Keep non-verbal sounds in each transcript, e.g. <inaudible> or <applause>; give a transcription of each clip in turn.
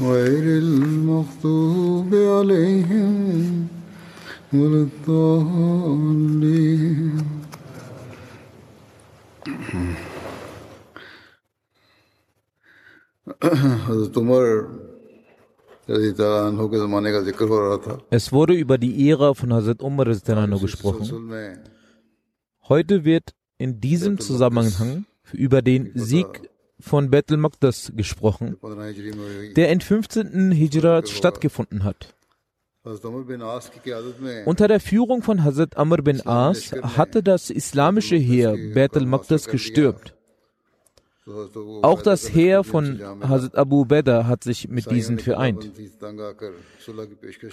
غير المغضوب عليهم ولا الضالين. Es wurde über die Ära von Hazrat Umar gesprochen. Heute wird in diesem Zusammenhang über den Sieg von Battle Maqdas gesprochen, der im 15. Hijra stattgefunden hat. Unter der Führung von Hazrat Amr bin As hatte das islamische Heer Battle Maqdas gestürmt. Auch das Heer von Hazrat Abu Beda hat sich mit diesen vereint.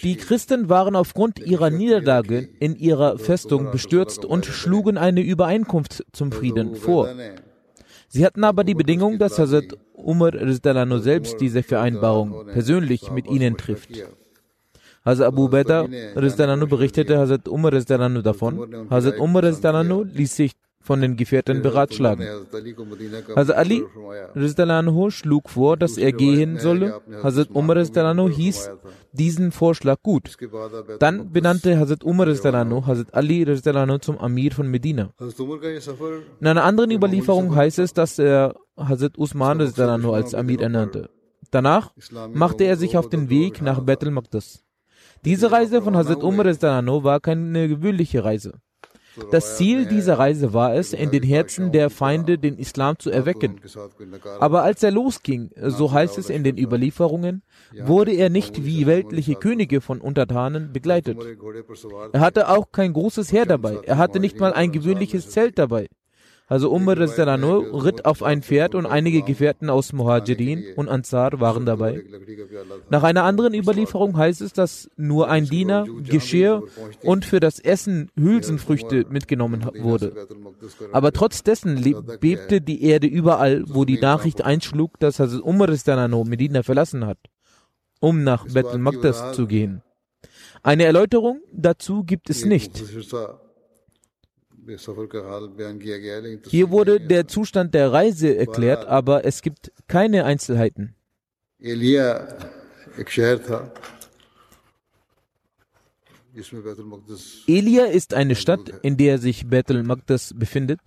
Die Christen waren aufgrund ihrer Niederlage in ihrer Festung bestürzt und schlugen eine Übereinkunft zum Frieden vor. Sie hatten aber die Bedingung, dass Hazrat Umar Rizalano selbst diese Vereinbarung persönlich mit ihnen trifft. Hazrat Abu Beda Rizalano berichtete Hazrat Umar Rizalano davon. Hazrat Umar Rizalano ließ sich von den Gefährten beratschlagen. Hazrat also Ali Rizdalano schlug vor, dass er gehen solle. Hazrat Umar Rizdalano hieß diesen Vorschlag gut. Dann benannte Hazrat Umar Rizdalano Hazrat Ali Rizdalano zum Amir von Medina. In einer anderen Überlieferung heißt es, dass er Hazrat Usman Rizdalano als Amir ernannte. Danach machte er sich auf den Weg nach Bethel Maqdis. Diese Reise von Hazrat Umar Rizdalano war keine gewöhnliche Reise. Das Ziel dieser Reise war es, in den Herzen der Feinde den Islam zu erwecken. Aber als er losging, so heißt es in den Überlieferungen, wurde er nicht wie weltliche Könige von Untertanen begleitet. Er hatte auch kein großes Heer dabei, er hatte nicht mal ein gewöhnliches Zelt dabei. Also Umar Radhanu ritt auf ein Pferd und einige Gefährten aus Muhajirin und Ansar waren dabei. Nach einer anderen Überlieferung heißt es, dass nur ein Diener, Geschirr und für das Essen Hülsenfrüchte mitgenommen wurde. Aber trotz dessen bebte die Erde überall, wo die Nachricht einschlug, dass Hazrat Umar Medina verlassen hat, um nach Bethel Magdas zu gehen. Eine Erläuterung dazu gibt es nicht. Hier wurde der Zustand der Reise erklärt, aber es gibt keine Einzelheiten. Elia ist eine Stadt, in der sich Bethel Magdas befindet.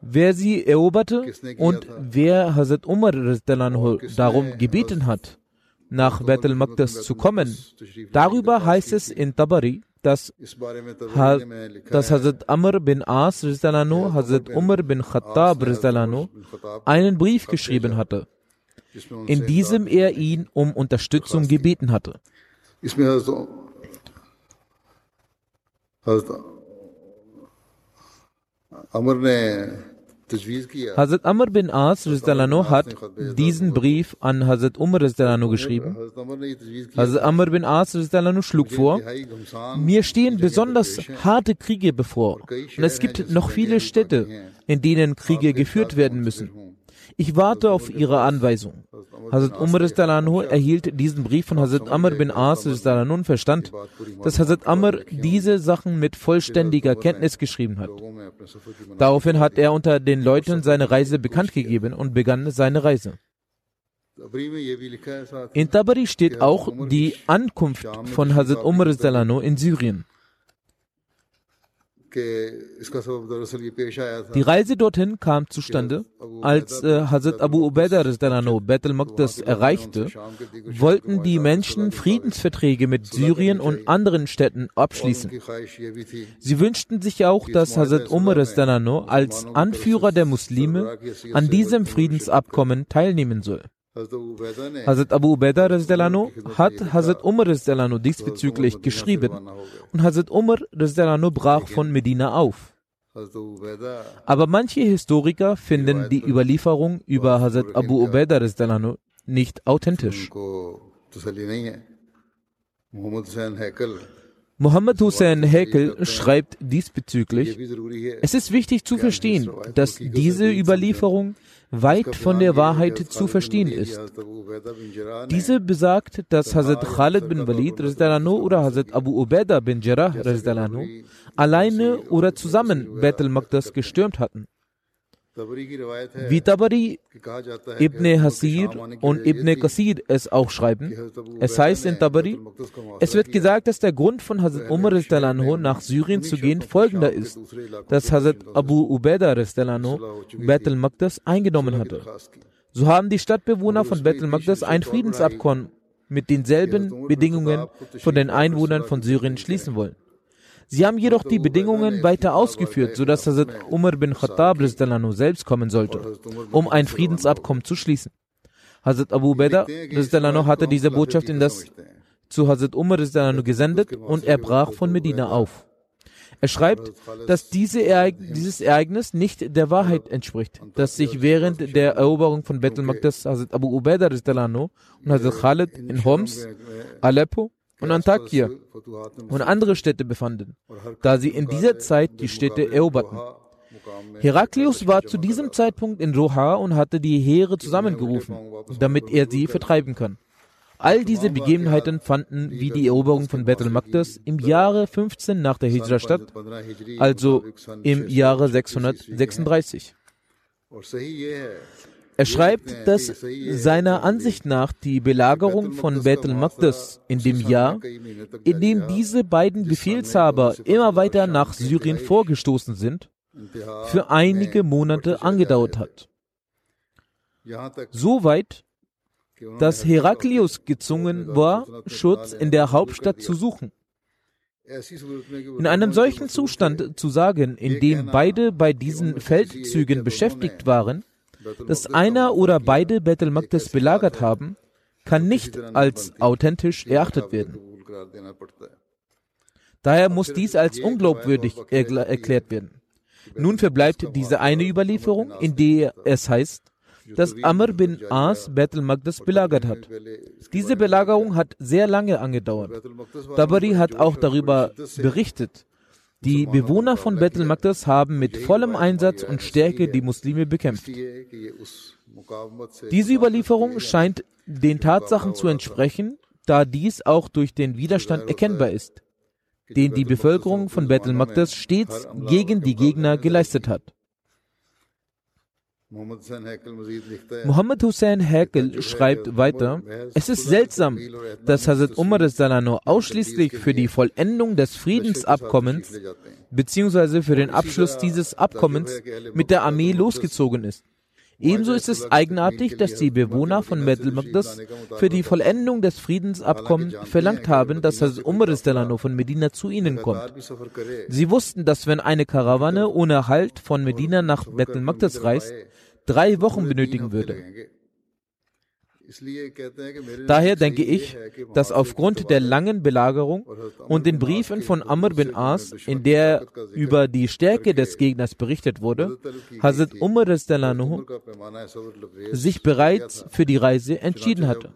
Wer sie eroberte und wer Hazrat Umar darum gebeten hat, nach Bethel Magdas zu kommen, darüber heißt es in Tabari, dass, dass Hazrat Amr bin As, Hazrat Umar bin Khattab, Rizalano einen Brief geschrieben hatte, in diesem er ihn um Unterstützung gebeten hatte. Amr ne Hazrat Amr bin As hat diesen Brief an Hazrat Umar geschrieben. Hazrat Amr bin As schlug vor, mir stehen besonders harte Kriege bevor und es gibt noch viele Städte, in denen Kriege geführt werden müssen. Ich warte auf Ihre Anweisung. Hazrat Umar erhielt diesen Brief von Hazrat Amr bin As und verstand, dass Hazrat Amr diese Sachen mit vollständiger Kenntnis geschrieben hat. Daraufhin hat er unter den Leuten seine Reise bekannt gegeben und begann seine Reise. In Tabari steht auch die Ankunft von Hazrat Umar in Syrien. Die Reise dorthin kam zustande, als äh, Hazrat Abu Ubaidah Beth al-Maqdis erreichte, wollten die Menschen Friedensverträge mit Syrien und anderen Städten abschließen. Sie wünschten sich auch, dass Hazrat Umar als Anführer der Muslime an diesem Friedensabkommen teilnehmen soll. Hazrat Abu Ubaidah hat Hazrat Umar diesbezüglich geschrieben und Hazrat Umar brach von Medina auf. Aber manche Historiker finden die Überlieferung über Hazrat Abu Ubaidah nicht authentisch. Muhammad Hussein Hekel schreibt diesbezüglich, es ist wichtig zu verstehen, dass diese Überlieferung weit von der Wahrheit zu verstehen ist. Diese besagt, dass Hazrat Khalid bin Walid oder Hazrat Abu Ubaidah bin Jarrah alleine oder zusammen Beth al-Maqdas gestürmt hatten. Wie Tabari, Ibn Hasir und Ibn Qasir es auch schreiben, es heißt in Tabari, es wird gesagt, dass der Grund von Hazrat Umar nach Syrien zu gehen folgender ist, dass Hazrat Abu Ubaidah Beth al-Maqdas eingenommen hatte. So haben die Stadtbewohner von Beth al-Maqdas ein Friedensabkommen mit denselben Bedingungen von den Einwohnern von Syrien schließen wollen. Sie haben jedoch die Bedingungen weiter ausgeführt, sodass Hazrat Umar bin Khattab selbst kommen sollte, um ein Friedensabkommen zu schließen. Hazrat Abu Beda hatte diese Botschaft in das zu Hazrat Umar gesendet und er brach von Medina auf. Er schreibt, dass diese Ereign dieses Ereignis nicht der Wahrheit entspricht, dass sich während der Eroberung von Bethel Maqdas Hazrat Abu Ubaidah und Hazrat Khalid in Homs, Aleppo und Antakya und andere Städte befanden, da sie in dieser Zeit die Städte eroberten. Heraklius war zu diesem Zeitpunkt in Roha und hatte die Heere zusammengerufen, damit er sie vertreiben kann. All diese Begebenheiten fanden wie die Eroberung von Bethel Makdas im Jahre 15 nach der Hijra statt, also im Jahre 636. Er schreibt, dass seiner Ansicht nach die Belagerung von Bethel Maqdis in dem Jahr, in dem diese beiden Befehlshaber immer weiter nach Syrien vorgestoßen sind, für einige Monate angedauert hat. Soweit, dass Heraklius gezwungen war, Schutz in der Hauptstadt zu suchen. In einem solchen Zustand zu sagen, in dem beide bei diesen Feldzügen beschäftigt waren, dass einer oder beide Beth al-Maqdis belagert haben, kann nicht als authentisch erachtet werden. Daher muss dies als unglaubwürdig erklärt werden. Nun verbleibt diese eine Überlieferung, in der es heißt, dass Amr bin As Beth al-Maqdis belagert hat. Diese Belagerung hat sehr lange angedauert. Tabari hat auch darüber berichtet, die Bewohner von Bethel Makdas haben mit vollem Einsatz und Stärke die Muslime bekämpft. Diese Überlieferung scheint den Tatsachen zu entsprechen, da dies auch durch den Widerstand erkennbar ist, den die Bevölkerung von Bethel Makdas stets gegen die Gegner geleistet hat. Muhammad Hussein Häkel schreibt weiter, es ist seltsam, dass Hazrat Umar Salano ausschließlich für die Vollendung des Friedensabkommens bzw. für den Abschluss dieses Abkommens mit der Armee losgezogen ist. Ebenso ist es eigenartig, dass die Bewohner von Medel Maqdas für die Vollendung des Friedensabkommens verlangt haben, dass Hazrat Umar Salano von Medina zu ihnen kommt. Sie wussten, dass wenn eine Karawane ohne Halt von Medina nach Bethel Maqdas reist, drei Wochen benötigen würde. Daher denke ich, dass aufgrund der langen Belagerung und den Briefen von Amr bin As, in der über die Stärke des Gegners berichtet wurde, Hazrat Umar sich bereits für die Reise entschieden hatte.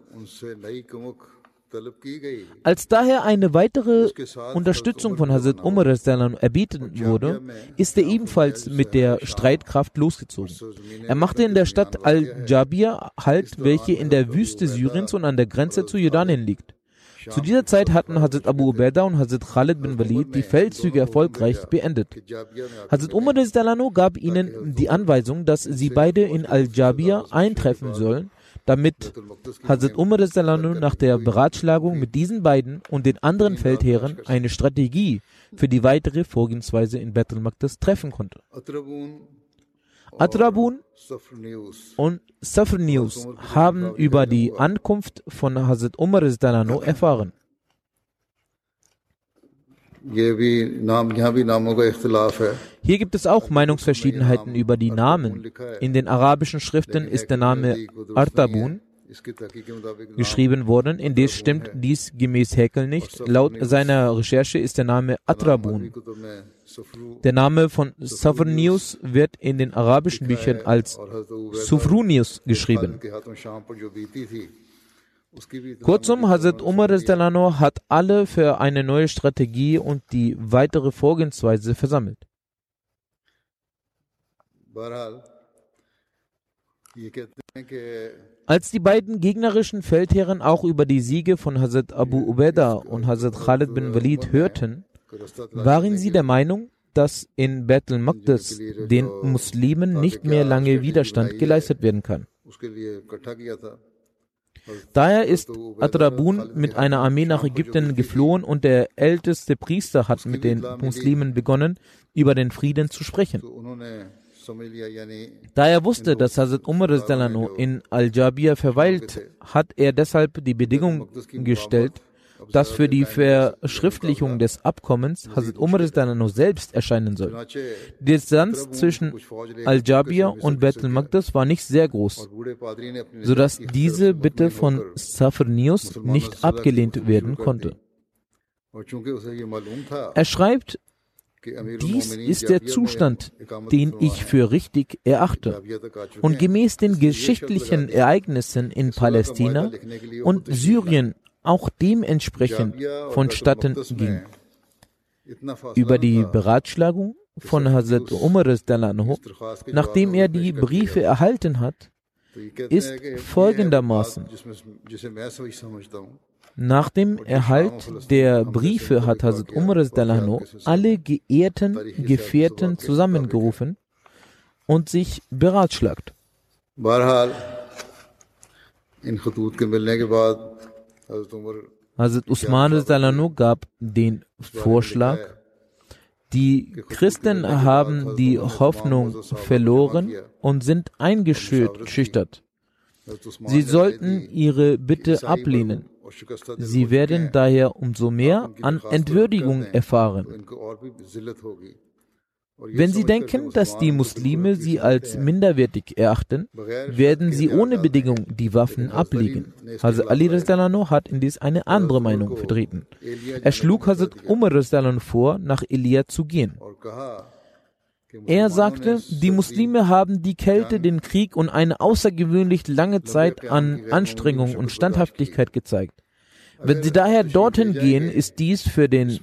Als daher eine weitere Unterstützung von Hazrat Umar erbeten wurde, ist er ebenfalls mit der Streitkraft losgezogen. Er machte in der Stadt Al-Jabir Halt, welche in der Wüste Syriens und an der Grenze zu Jordanien liegt. Zu dieser Zeit hatten Hazrat Abu Ubaidah und Hazrat Khalid bin Walid die Feldzüge erfolgreich beendet. Hazrat Umar gab ihnen die Anweisung, dass sie beide in Al-Jabir eintreffen sollen, damit Hazrat Umar nach der Beratschlagung mit diesen beiden und den anderen Feldherren eine Strategie für die weitere Vorgehensweise in Bethel Maktas treffen konnte. Atrabun und Safr News haben über die Ankunft von Hazrat Umar <clears throat> erfahren. Hier gibt es auch Meinungsverschiedenheiten über die Namen. In den arabischen Schriften ist der Name Artabun geschrieben worden. Indes stimmt dies gemäß Häkel nicht. Laut seiner Recherche ist der Name Atrabun. Der Name von Savrnius wird in den arabischen Büchern als Sufrunius geschrieben. Kurzum, Hazrat Umar hat alle für eine neue Strategie und die weitere Vorgehensweise versammelt. Als die beiden gegnerischen Feldherren auch über die Siege von Hazrat Abu Ubaidah und Hazrat Khalid bin Walid hörten, waren sie der Meinung, dass in Bethel Maqdis den Muslimen nicht mehr lange Widerstand geleistet werden kann. Daher ist Atrabun mit einer Armee nach Ägypten geflohen und der älteste Priester hat mit den Muslimen begonnen, über den Frieden zu sprechen. Da er wusste, dass Hazrat Umar in Al-Jabir verweilt, hat er deshalb die Bedingung gestellt, dass für die Verschriftlichung des Abkommens Hazrat Umar selbst erscheinen soll. Die Distanz zwischen Al-Jabir und Bethel Magdas war nicht sehr groß, sodass diese Bitte von Safrnius nicht abgelehnt werden konnte. Er schreibt, dies ist der Zustand, den ich für richtig erachte. Und gemäß den geschichtlichen Ereignissen in Palästina und Syrien auch dementsprechend vonstatten ging. Über die Beratschlagung von Hazrat Umar nachdem er die Briefe erhalten hat, ist folgendermaßen. Nach dem Erhalt der Briefe hat Hazrat Umar alle geehrten Gefährten zusammengerufen und sich beratschlagt. Hazrat Usman gab den Vorschlag, die Christen haben die Hoffnung verloren und sind eingeschüchtert. Sie sollten ihre Bitte ablehnen. Sie werden daher umso mehr an Entwürdigung erfahren. Wenn Sie denken, dass die Muslime Sie als minderwertig erachten, werden Sie ohne Bedingung die Waffen ablegen. Hazrat Ali hat indes eine andere Meinung vertreten. Er schlug Hazrat Umar vor, nach Elia zu gehen. Er sagte, die Muslime haben die Kälte, den Krieg und eine außergewöhnlich lange Zeit an Anstrengung und Standhaftigkeit gezeigt. Wenn sie daher dorthin gehen, ist dies für den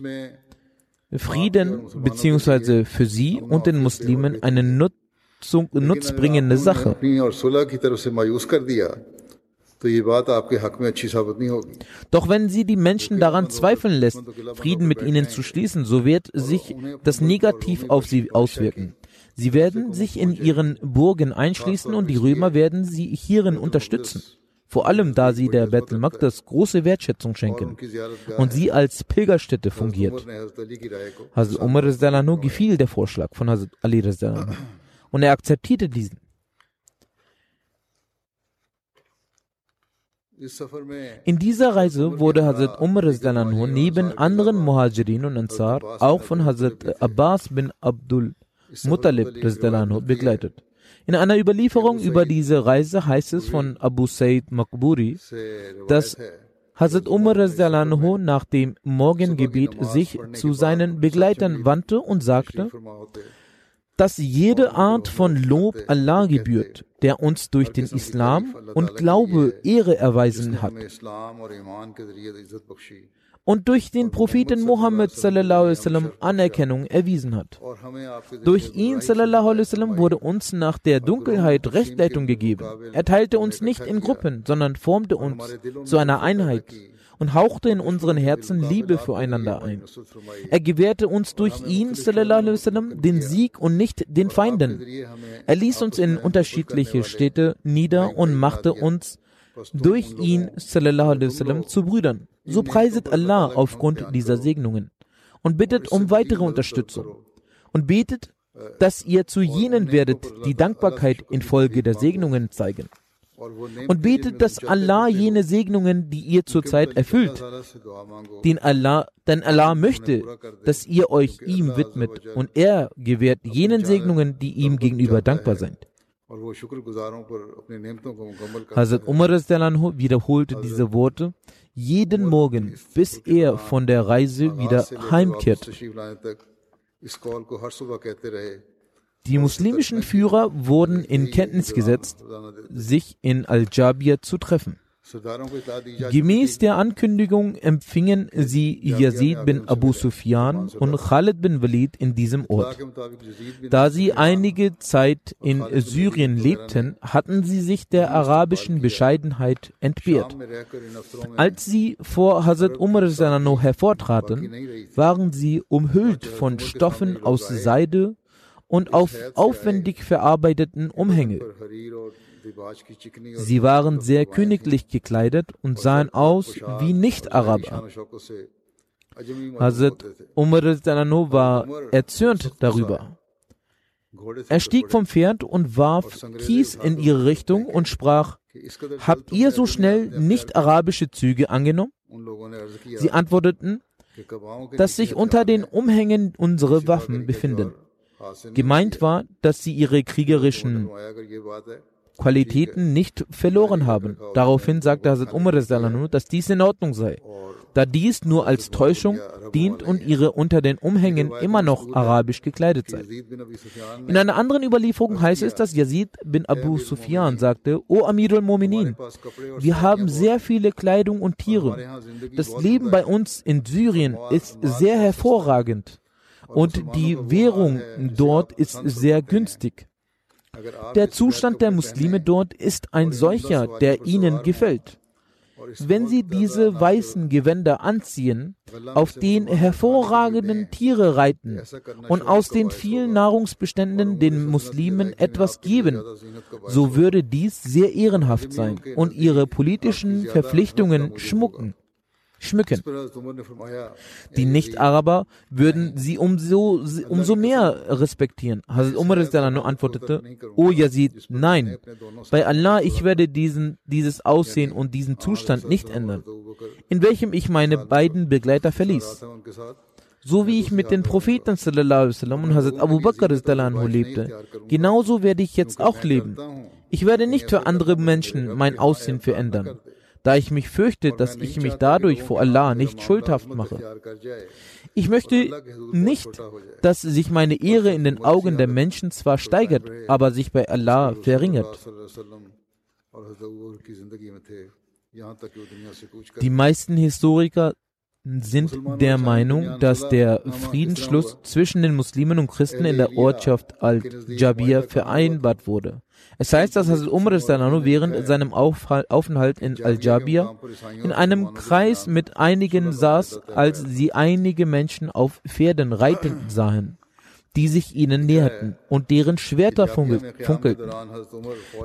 Frieden bzw. für sie und den Muslimen eine Nutzung, nutzbringende Sache. Doch wenn sie die Menschen daran zweifeln lässt, Frieden mit ihnen zu schließen, so wird sich das negativ auf sie auswirken. Sie werden sich in ihren Burgen einschließen und die Römer werden sie hierin unterstützen vor allem da sie der Bethel Magdas große Wertschätzung schenken und sie als Pilgerstätte fungiert. Hazrat Umar gefiel der Vorschlag von Hazrat Ali und er akzeptierte diesen. In dieser Reise wurde Hazrat Umar neben anderen Muhajirin und Ansar auch von Hazrat Abbas bin Abdul Muttalib begleitet. In einer Überlieferung über diese Reise heißt es von Abu Said Makburi, dass Hazrat Umar nach dem Morgengebet sich zu seinen Begleitern wandte und sagte, dass jede Art von Lob Allah gebührt, der uns durch den Islam und Glaube Ehre erweisen hat und durch den Propheten sallam, Anerkennung erwiesen hat. Durch ihn wurde uns nach der Dunkelheit Rechtleitung gegeben. Er teilte uns nicht in Gruppen, sondern formte uns zu einer Einheit und hauchte in unseren Herzen Liebe füreinander ein. Er gewährte uns durch ihn sallam, den Sieg und nicht den Feinden. Er ließ uns in unterschiedliche Städte nieder und machte uns durch ihn sallam, zu Brüdern. So preiset Allah aufgrund dieser Segnungen und bittet um weitere Unterstützung und betet, dass ihr zu jenen werdet, die Dankbarkeit infolge der Segnungen zeigen. Und betet, dass Allah jene Segnungen, die ihr zurzeit erfüllt, den Allah, denn Allah möchte, dass ihr euch ihm widmet und er gewährt jenen Segnungen, die ihm gegenüber dankbar sind. Hazrat Umar wiederholte diese Worte jeden Morgen, bis er von der Reise wieder heimkehrt. Die muslimischen Führer wurden in Kenntnis gesetzt, sich in Al-Jabir zu treffen. Gemäß der Ankündigung empfingen sie Yazid bin Abu Sufyan und Khalid bin Walid in diesem Ort. Da sie einige Zeit in Syrien lebten, hatten sie sich der arabischen Bescheidenheit entbehrt. Als sie vor Hazrat Umar hervortraten, waren sie umhüllt von Stoffen aus Seide und auf aufwendig verarbeiteten Umhänge. Sie waren sehr königlich gekleidet und sahen aus wie Nicht-Araber. Hazrat Umar war erzürnt darüber. Er stieg vom Pferd und warf Kies in ihre Richtung und sprach, Habt ihr so schnell nicht-arabische Züge angenommen? Sie antworteten, dass sich unter den Umhängen unsere Waffen befinden. Gemeint war, dass sie ihre kriegerischen Qualitäten nicht verloren haben. Daraufhin sagte Hazrat Umar, dass dies in Ordnung sei, da dies nur als Täuschung dient und ihre unter den Umhängen immer noch arabisch gekleidet sei. In einer anderen Überlieferung heißt es, dass Yazid bin Abu Sufyan sagte, O Amir al-Mu'minin, wir haben sehr viele Kleidung und Tiere. Das Leben bei uns in Syrien ist sehr hervorragend und die Währung dort ist sehr günstig. Der Zustand der Muslime dort ist ein solcher, der ihnen gefällt. Wenn sie diese weißen Gewänder anziehen, auf den hervorragenden Tiere reiten und aus den vielen Nahrungsbeständen den Muslimen etwas geben, so würde dies sehr ehrenhaft sein und ihre politischen Verpflichtungen schmucken schmücken. Die Nicht-Araber würden sie umso, umso mehr respektieren. Hazrat Umar antwortete, O Yazid, nein, bei Allah, ich werde diesen, dieses Aussehen und diesen Zustand nicht ändern, in welchem ich meine beiden Begleiter verließ. So wie ich mit den Propheten sallam, und Hazrat Abu Bakr lebte, genauso werde ich jetzt auch leben. Ich werde nicht für andere Menschen mein Aussehen verändern da ich mich fürchte, dass ich mich dadurch vor Allah nicht schuldhaft mache. Ich möchte nicht, dass sich meine Ehre in den Augen der Menschen zwar steigert, aber sich bei Allah verringert. Die meisten Historiker sind der Meinung, dass der Friedensschluss zwischen den Muslimen und Christen in der Ortschaft Al-Jabir vereinbart wurde. Es heißt, dass Hazrat Umar während seinem Aufenthalt in Al-Jabir in einem Kreis mit einigen saß, als sie einige Menschen auf Pferden reiten <clears throat> sahen die sich ihnen näherten und deren Schwerter funkelten.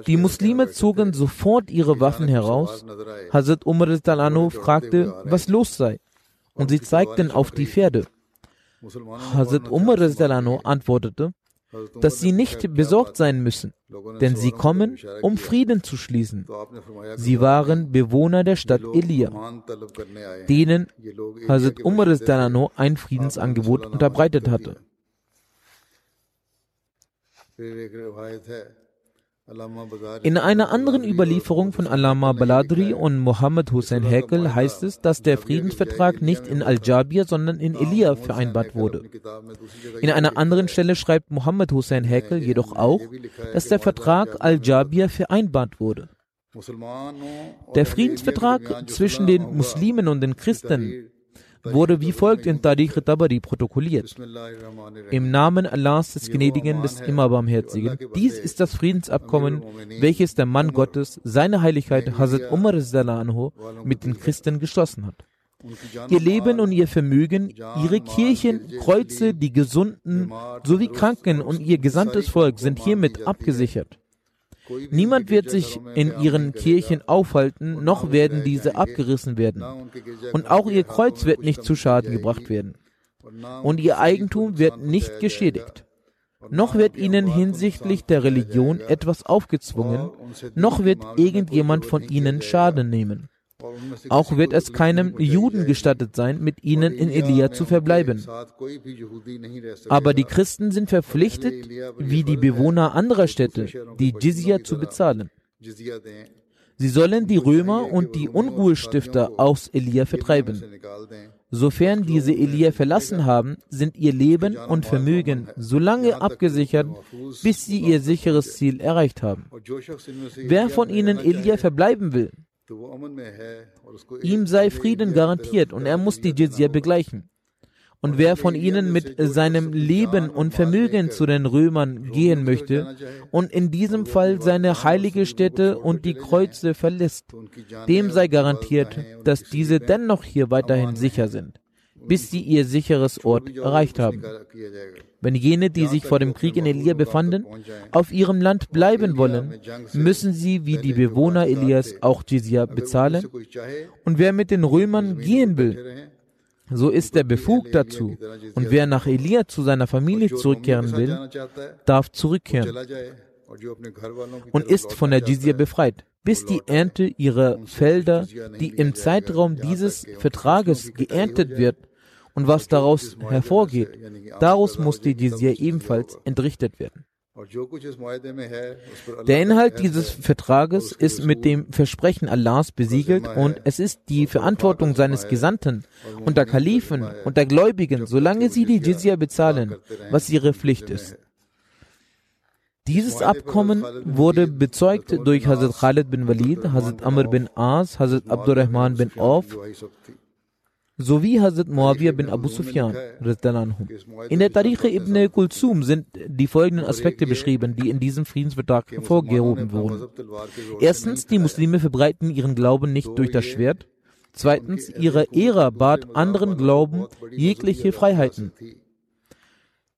Die Muslime zogen sofort ihre Waffen heraus. Hazrat Umar fragte, was los sei und sie zeigten auf die Pferde. Hazrat Umar antwortete, dass sie nicht besorgt sein müssen, denn sie kommen, um Frieden zu schließen. Sie waren Bewohner der Stadt Elia, denen Hazrat Umar ein Friedensangebot unterbreitet hatte. In einer anderen Überlieferung von Alama Baladri und Mohammed Hussein Hekel heißt es, dass der Friedensvertrag nicht in Al-Jabir, sondern in Elia vereinbart wurde. In einer anderen Stelle schreibt Mohammed Hussein Hekel jedoch auch, dass der Vertrag Al-Jabir vereinbart wurde. Der Friedensvertrag zwischen den Muslimen und den Christen wurde wie folgt in Tariq Tabari protokolliert. Im Namen Allahs des Gnädigen, des Immerbarmherzigen. Dies ist das Friedensabkommen, welches der Mann Gottes, seine Heiligkeit Hazrat Umar anhu, mit den Christen geschlossen hat. Ihr Leben und ihr Vermögen, ihre Kirchen, Kreuze, die Gesunden sowie Kranken und ihr gesamtes Volk sind hiermit abgesichert. Niemand wird sich in ihren Kirchen aufhalten, noch werden diese abgerissen werden. Und auch ihr Kreuz wird nicht zu Schaden gebracht werden. Und ihr Eigentum wird nicht geschädigt. Noch wird ihnen hinsichtlich der Religion etwas aufgezwungen, noch wird irgendjemand von ihnen Schaden nehmen. Auch wird es keinem Juden gestattet sein, mit ihnen in Elia zu verbleiben. Aber die Christen sind verpflichtet, wie die Bewohner anderer Städte, die Jizya zu bezahlen. Sie sollen die Römer und die Unruhestifter aus Elia vertreiben. Sofern diese Elia verlassen haben, sind ihr Leben und Vermögen so lange abgesichert, bis sie ihr sicheres Ziel erreicht haben. Wer von ihnen Elia verbleiben will, Ihm sei Frieden garantiert und er muss die Jizya begleichen. Und wer von ihnen mit seinem Leben und Vermögen zu den Römern gehen möchte und in diesem Fall seine heilige Stätte und die Kreuze verlässt, dem sei garantiert, dass diese dennoch hier weiterhin sicher sind bis sie ihr sicheres Ort erreicht haben. Wenn jene, die sich vor dem Krieg in Elia befanden, auf ihrem Land bleiben wollen, müssen sie wie die Bewohner Elias auch Jizya bezahlen. Und wer mit den Römern gehen will, so ist er befugt dazu. Und wer nach Elia zu seiner Familie zurückkehren will, darf zurückkehren und ist von der Jizya befreit bis die Ernte ihrer Felder, die im Zeitraum dieses Vertrages geerntet wird, und was daraus hervorgeht, daraus muss die Jizya ebenfalls entrichtet werden. Der Inhalt dieses Vertrages ist mit dem Versprechen Allahs besiegelt und es ist die Verantwortung seines Gesandten und der Kalifen und der Gläubigen, solange sie die Jizya bezahlen, was ihre Pflicht ist. Dieses Abkommen wurde bezeugt durch Hazrat Khalid bin Walid, Hazrat Amr bin As, Hazrat Abdurrahman bin Auf, sowie Hazrat Muawiyah bin Abu Sufyan. In der Tariche ibn Kulsum sind die folgenden Aspekte beschrieben, die in diesem Friedensvertrag hervorgehoben wurden. Erstens, die Muslime verbreiten ihren Glauben nicht durch das Schwert. Zweitens, ihre Ära bat anderen Glauben jegliche Freiheiten.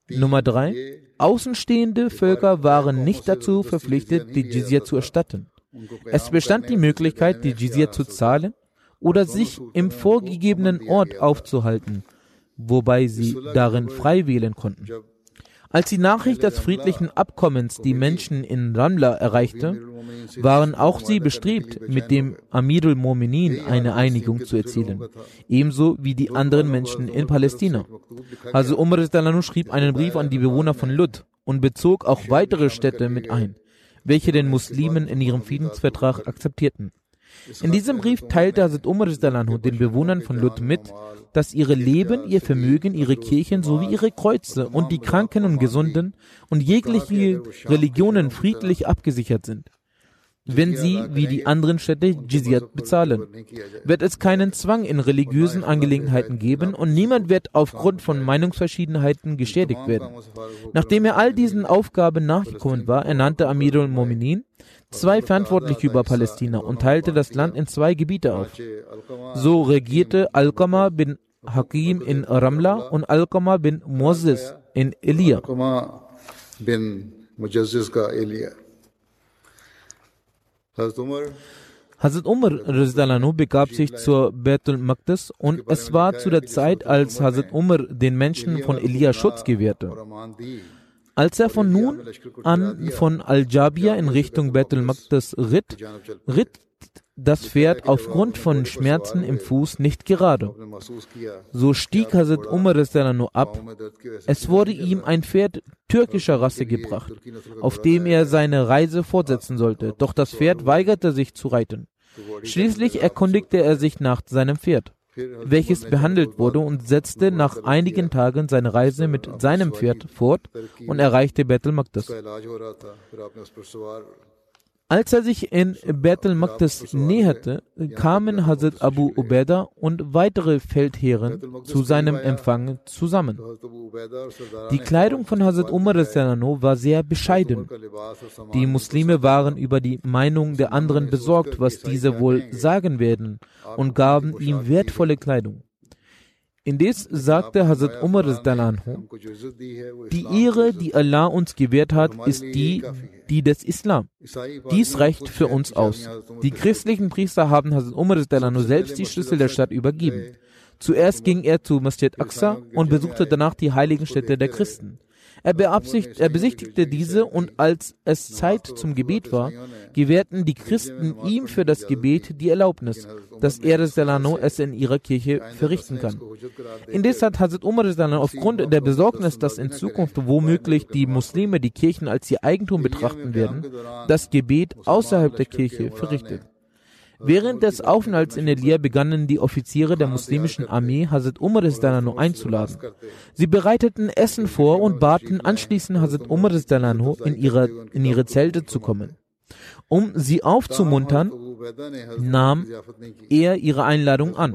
Nummer drei, außenstehende Völker waren nicht dazu verpflichtet, die Jizya zu erstatten. Es bestand die Möglichkeit, die Jizya zu zahlen oder sich im vorgegebenen Ort aufzuhalten, wobei sie darin frei wählen konnten. Als die Nachricht des friedlichen Abkommens die Menschen in Ramla erreichte, waren auch sie bestrebt, mit dem Amirul Mominin eine Einigung zu erzielen, ebenso wie die anderen Menschen in Palästina. Also Umar schrieb einen Brief an die Bewohner von Lud und bezog auch weitere Städte mit ein, welche den Muslimen in ihrem Friedensvertrag akzeptierten. In diesem Brief teilte Hazrat Umar den Bewohnern von Lut mit, dass ihre Leben, ihr Vermögen, ihre Kirchen sowie ihre Kreuze und die Kranken und Gesunden und jegliche Religionen friedlich abgesichert sind wenn sie, wie die anderen Städte, Jizyat bezahlen. Wird es keinen Zwang in religiösen Angelegenheiten geben und niemand wird aufgrund von Meinungsverschiedenheiten geschädigt werden. Nachdem er all diesen Aufgaben nachgekommen war, ernannte Amirul Mominin zwei Verantwortliche über Palästina und teilte das Land in zwei Gebiete auf. So regierte Alqama bin Hakim in Ramla und Alqama bin Moses in Elia. Hazrat Umar begab sich zur Betul Maqdis und es war zu der Zeit, als Hazrat Umar den Menschen von Elia Schutz gewährte. Als er von nun an von Al-Jabia in Richtung Betul Maqdis ritt, ritt das Pferd aufgrund von Schmerzen im Fuß nicht gerade. So stieg Hazrat Umar nur ab. Es wurde ihm ein Pferd türkischer Rasse gebracht, auf dem er seine Reise fortsetzen sollte, doch das Pferd weigerte sich zu reiten. Schließlich erkundigte er sich nach seinem Pferd, welches behandelt wurde und setzte nach einigen Tagen seine Reise mit seinem Pferd fort und erreichte Bethel Maqdis. Als er sich in Bethel Maqdis näherte, kamen Hazrat Abu Ubaidah und weitere Feldherren zu seinem Empfang zusammen. Die Kleidung von Hazrat Umar war sehr bescheiden. Die Muslime waren über die Meinung der anderen besorgt, was diese wohl sagen werden, und gaben ihm wertvolle Kleidung. Indes sagte Hazrat Umar die Ehre, die Allah uns gewährt hat, ist die, die des Islam. Dies reicht für uns aus. Die christlichen Priester haben Hazrat Umar selbst die Schlüssel der Stadt übergeben. Zuerst ging er zu Masjid Aqsa und besuchte danach die heiligen Städte der Christen. Er, er besichtigte diese und als es Zeit zum Gebet war, gewährten die Christen ihm für das Gebet die Erlaubnis, dass er es in ihrer Kirche verrichten kann. Indes hat Hazrat Umar aufgrund der Besorgnis, dass in Zukunft womöglich die Muslime die Kirchen als ihr Eigentum betrachten werden, das Gebet außerhalb der Kirche verrichtet. Während des Aufenthalts in Elia begannen die Offiziere der muslimischen Armee Hazrat Umar einzuladen. Sie bereiteten Essen vor und baten anschließend Hazrat Umar in, ihre, in ihre Zelte zu kommen. Um sie aufzumuntern, nahm er ihre Einladung an.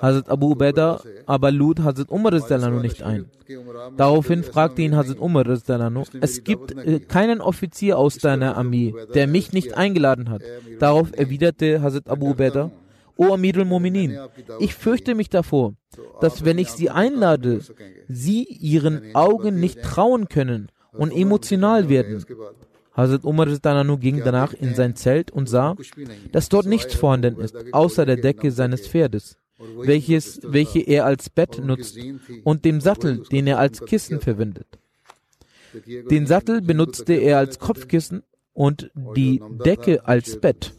Hazrat Abu Ubaidah aber lud Hazrat Umar nicht ein. Daraufhin fragte ihn Hazrat Umar, es gibt äh, keinen Offizier aus deiner Armee, der mich nicht eingeladen hat. Darauf erwiderte Hazrat Abu Ubaidah, O Amir al-Mominin, ich fürchte mich davor, dass wenn ich sie einlade, sie ihren Augen nicht trauen können und emotional werden. Hazrat Umar ging danach in sein Zelt und sah, dass dort nichts vorhanden ist, außer der Decke seines Pferdes, welches, welche er als Bett nutzt, und dem Sattel, den er als Kissen verwendet. Den Sattel benutzte er als Kopfkissen und die Decke als Bett.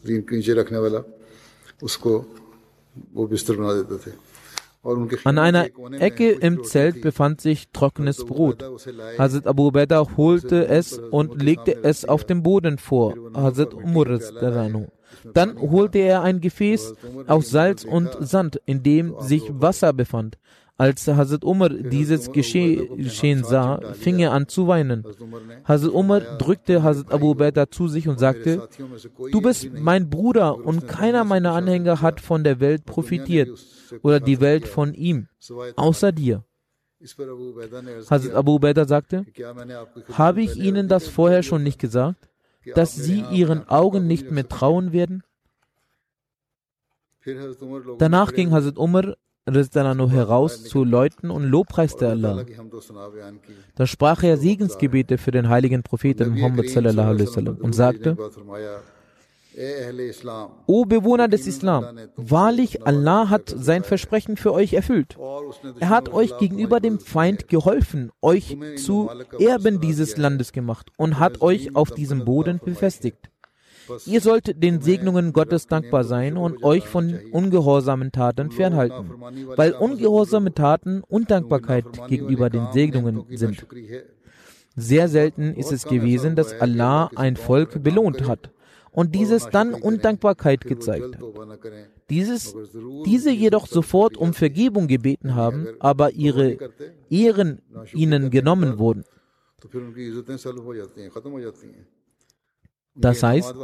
An einer Ecke im Zelt befand sich trockenes Brot. Hazrat Abu Ubaidah holte es und legte es auf den Boden vor. Hazrat Umar. Dann holte er ein Gefäß aus Salz und Sand, in dem sich Wasser befand. Als Hazrat Umar dieses Geschehen sah, fing er an zu weinen. Hazrat Umar drückte Hazrat Abu Ubaidah zu sich und sagte, du bist mein Bruder und keiner meiner Anhänger hat von der Welt profitiert oder die Welt von ihm, außer dir. Hazrat Abu Ubaidah sagte, habe ich Ihnen das vorher schon nicht gesagt, dass Sie Ihren Augen nicht mehr trauen werden? Danach ging Hazrat Umar heraus zu Leuten und lobpreiste Allah. Da sprach er Segensgebete für den heiligen Propheten Muhammad und sagte, O Bewohner des Islam, wahrlich Allah hat sein Versprechen für euch erfüllt. Er hat euch gegenüber dem Feind geholfen, euch zu Erben dieses Landes gemacht und hat euch auf diesem Boden befestigt. Ihr sollt den Segnungen Gottes dankbar sein und euch von ungehorsamen Taten fernhalten, weil ungehorsame Taten Undankbarkeit gegenüber den Segnungen sind. Sehr selten ist es gewesen, dass Allah ein Volk belohnt hat und dieses dann Undankbarkeit gezeigt hat. Dieses, diese jedoch sofort um Vergebung gebeten haben, aber ihre Ehren ihnen genommen wurden. Das heißt,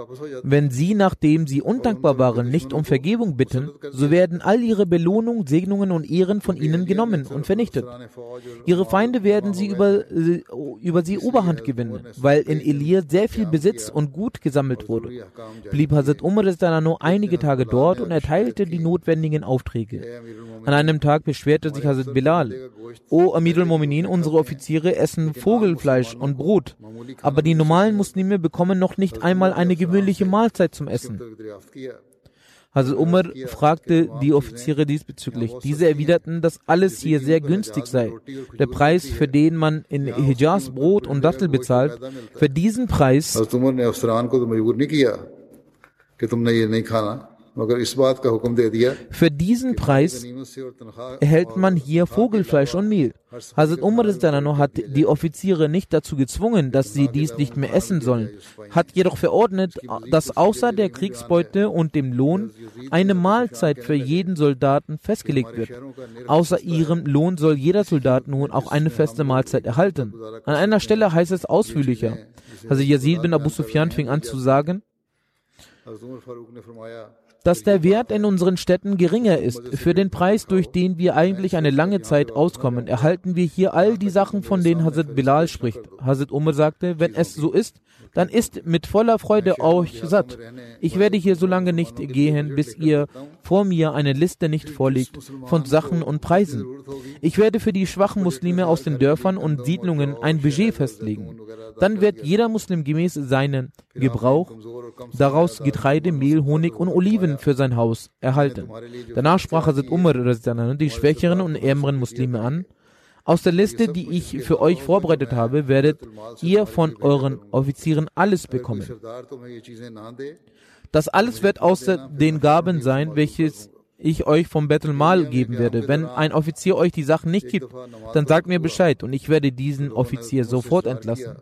wenn sie, nachdem sie undankbar waren, nicht um Vergebung bitten, so werden all ihre Belohnungen, Segnungen und Ehren von ihnen genommen und vernichtet. Ihre Feinde werden sie über, äh, über sie Oberhand gewinnen, weil in Elir sehr viel Besitz und Gut gesammelt wurde. Blieb Hazrat Umar nur einige Tage dort und erteilte die notwendigen Aufträge. An einem Tag beschwerte sich Hazrat Bilal, O Amirul Mominin, unsere Offiziere essen Vogelfleisch und Brot, aber die normalen Muslime bekommen noch nicht einmal eine gewöhnliche Mahlzeit zum Essen. Also Umar fragte die Offiziere diesbezüglich. Diese erwiderten, dass alles hier sehr günstig sei. Der Preis, für den man in Hijaz Brot und Dattel bezahlt, für diesen Preis für diesen Preis erhält man hier Vogelfleisch und Mehl. Hazrat Umar hat die Offiziere nicht dazu gezwungen, dass sie dies nicht mehr essen sollen, hat jedoch verordnet, äh, dass außer der Kriegsbeute und dem Lohn eine Mahlzeit für jeden Soldaten festgelegt wird. Außer ihrem Lohn soll jeder Soldat nun auch eine feste Mahlzeit erhalten. An einer Stelle heißt es ausführlicher. Also Yazid bin Abu Sufyan fing an zu sagen, dass der Wert in unseren Städten geringer ist. Für den Preis, durch den wir eigentlich eine lange Zeit auskommen, erhalten wir hier all die Sachen, von denen Hazrat Bilal spricht. Hazrat Umar sagte, wenn es so ist, dann ist mit voller Freude euch satt. Ich werde hier so lange nicht gehen, bis ihr vor mir eine Liste nicht vorlegt von Sachen und Preisen. Ich werde für die schwachen Muslime aus den Dörfern und Siedlungen ein Budget festlegen. Dann wird jeder Muslim gemäß seinen Gebrauch daraus Getreide, Mehl, Honig und Oliven für sein Haus erhalten. Danach sprach Hazrat Umar die schwächeren und ärmeren Muslime an. Aus der Liste, die ich für euch vorbereitet habe, werdet ihr von euren Offizieren alles bekommen. Das alles wird außer den Gaben sein, welches ich euch vom Battle Mal geben werde. Wenn ein Offizier euch die Sachen nicht gibt, dann sagt mir Bescheid und ich werde diesen Offizier sofort entlassen.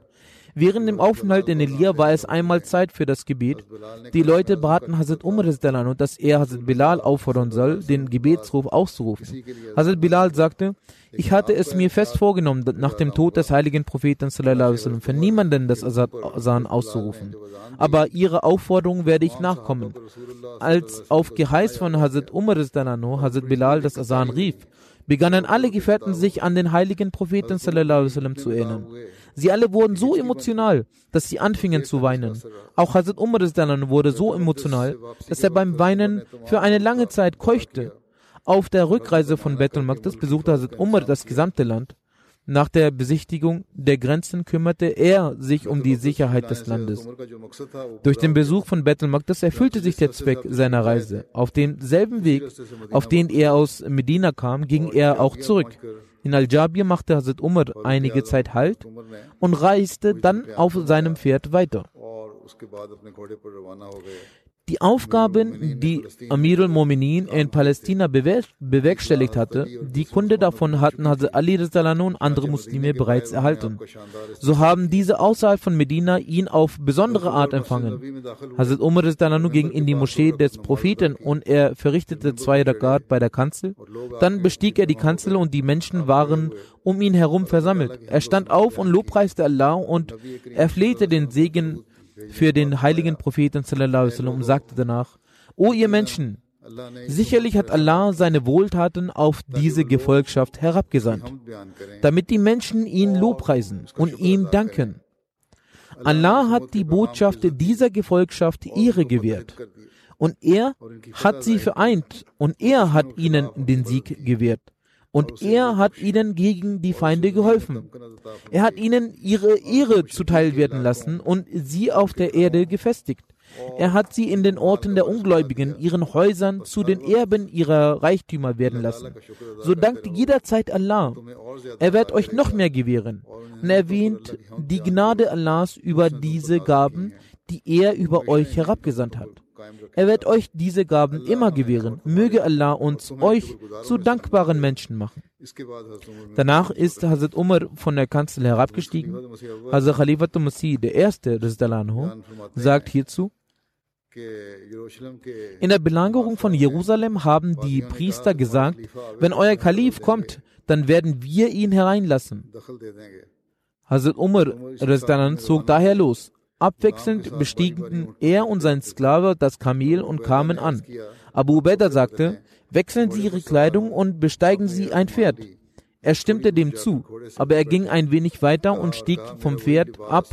Während dem Aufenthalt in Elia war es einmal Zeit für das Gebet. Die Leute baten Hazrat Umar dass er Hazrat Bilal auffordern soll, den Gebetsruf auszurufen. Hazrat Bilal sagte, ich hatte es mir fest vorgenommen, nach dem Tod des heiligen Propheten wasallam für niemanden das Azan auszurufen. Aber ihrer Aufforderung werde ich nachkommen. Als auf Geheiß von Hazrat Umar Hazrat Bilal das Azan rief, begannen alle Gefährten sich an den heiligen Propheten wasallam zu erinnern. Sie alle wurden so emotional, dass sie anfingen zu weinen. Auch Hazrat Umar wurde so emotional, dass er beim Weinen für eine lange Zeit keuchte. Auf der Rückreise von Bethel Maqdis besuchte Hazrat Umar das gesamte Land. Nach der Besichtigung der Grenzen kümmerte er sich um die Sicherheit des Landes. Durch den Besuch von Bethel Magdas erfüllte sich der Zweck seiner Reise. Auf demselben Weg, auf den er aus Medina kam, ging er auch zurück. In Al-Jabir machte Hazrat Umar einige Zeit Halt und reiste dann auf seinem Pferd weiter. Die Aufgaben, die Amir al-Mominin in Palästina bewerkstelligt hatte, die Kunde davon hatten Hazrat Ali und andere Muslime bereits erhalten. So haben diese außerhalb von Medina ihn auf besondere Art empfangen. Hazrat Umar ging in die Moschee des Propheten und er verrichtete zwei Rakat bei der Kanzel. Dann bestieg er die Kanzel und die Menschen waren um ihn herum versammelt. Er stand auf und lobpreiste Allah und er flehte den Segen für den heiligen Propheten sallam, und sagte danach, O ihr Menschen, sicherlich hat Allah seine Wohltaten auf diese Gefolgschaft herabgesandt, damit die Menschen ihn lobpreisen und ihm danken. Allah hat die Botschaft dieser Gefolgschaft ihre gewährt und er hat sie vereint und er hat ihnen den Sieg gewährt und er hat ihnen gegen die Feinde geholfen. Er hat ihnen ihre Ehre zuteil werden lassen und sie auf der Erde gefestigt. Er hat sie in den Orten der Ungläubigen, ihren Häusern, zu den Erben ihrer Reichtümer werden lassen. So dankt jederzeit Allah. Er wird euch noch mehr gewähren. Und erwähnt die Gnade Allahs über diese Gaben, die er über euch herabgesandt hat. Er wird euch diese Gaben immer gewähren. Möge Allah uns euch zu dankbaren Menschen machen. Danach ist Hazrat Umar von der Kanzel herabgestiegen. Hazrat Khalifat Masih, der erste Rizdalanho, sagt hierzu, in der Belagerung von Jerusalem haben die Priester gesagt, wenn euer Kalif kommt, dann werden wir ihn hereinlassen. Hazrat Umar zog daher los. Abwechselnd bestiegen er und sein Sklave das Kamel und kamen an. Abu Ubaidah sagte, wechseln Sie Ihre Kleidung und besteigen Sie ein Pferd. Er stimmte dem zu, aber er ging ein wenig weiter und stieg vom Pferd ab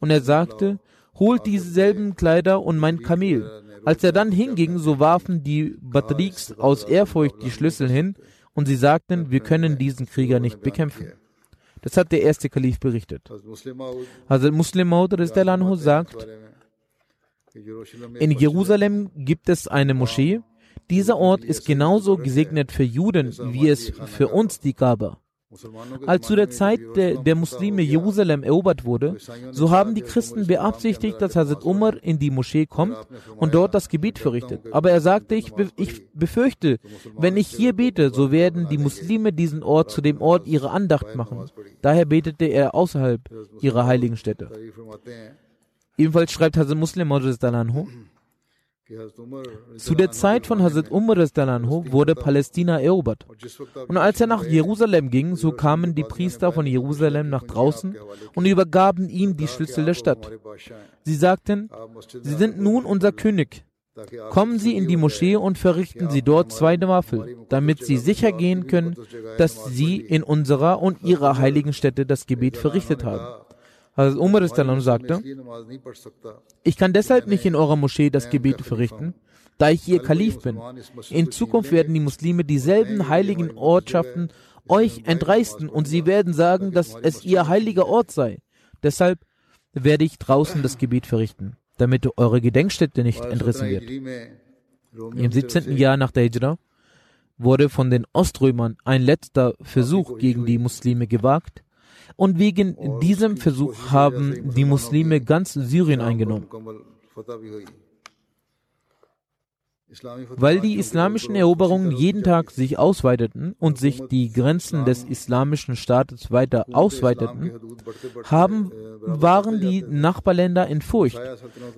und er sagte, holt dieselben Kleider und mein Kamel. Als er dann hinging, so warfen die Batriks aus Ehrfurcht die Schlüssel hin und sie sagten, wir können diesen Krieger nicht bekämpfen. Das hat der erste Kalif berichtet. Also Muslim Maud also anhu sagt, in Jerusalem gibt es eine Moschee. Dieser Ort ist genauso gesegnet für Juden, wie es für uns die Kaaba. Als zu der Zeit der, der Muslime Jerusalem erobert wurde, so haben die Christen beabsichtigt, dass Hazrat Umar in die Moschee kommt und dort das Gebet verrichtet. Aber er sagte, ich, be ich befürchte, wenn ich hier bete, so werden die Muslime diesen Ort zu dem Ort ihrer Andacht machen. Daher betete er außerhalb ihrer heiligen Stätte. Ebenfalls schreibt Hazrat Muslim Moses Dalanhu, zu der Zeit von Hazrat Umar wurde Palästina erobert. Und als er nach Jerusalem ging, so kamen die Priester von Jerusalem nach draußen und übergaben ihm die Schlüssel der Stadt. Sie sagten, Sie sind nun unser König. Kommen Sie in die Moschee und verrichten Sie dort zwei Nawafel, damit Sie sicher gehen können, dass Sie in unserer und Ihrer heiligen Stätte das Gebet verrichtet haben. Hazrat Umar sagte, ich kann deshalb nicht in eurer Moschee das Gebet verrichten, da ich ihr Kalif bin. In Zukunft werden die Muslime dieselben heiligen Ortschaften euch entreißen und sie werden sagen, dass es ihr heiliger Ort sei. Deshalb werde ich draußen das Gebet verrichten, damit eure Gedenkstätte nicht entrissen wird. Im 17. Jahr nach der Hijra wurde von den Oströmern ein letzter Versuch gegen die Muslime gewagt, und wegen diesem Versuch haben die Muslime ganz Syrien eingenommen. Weil die islamischen Eroberungen jeden Tag sich ausweiteten und sich die Grenzen des islamischen Staates weiter ausweiteten, haben, waren die Nachbarländer in Furcht.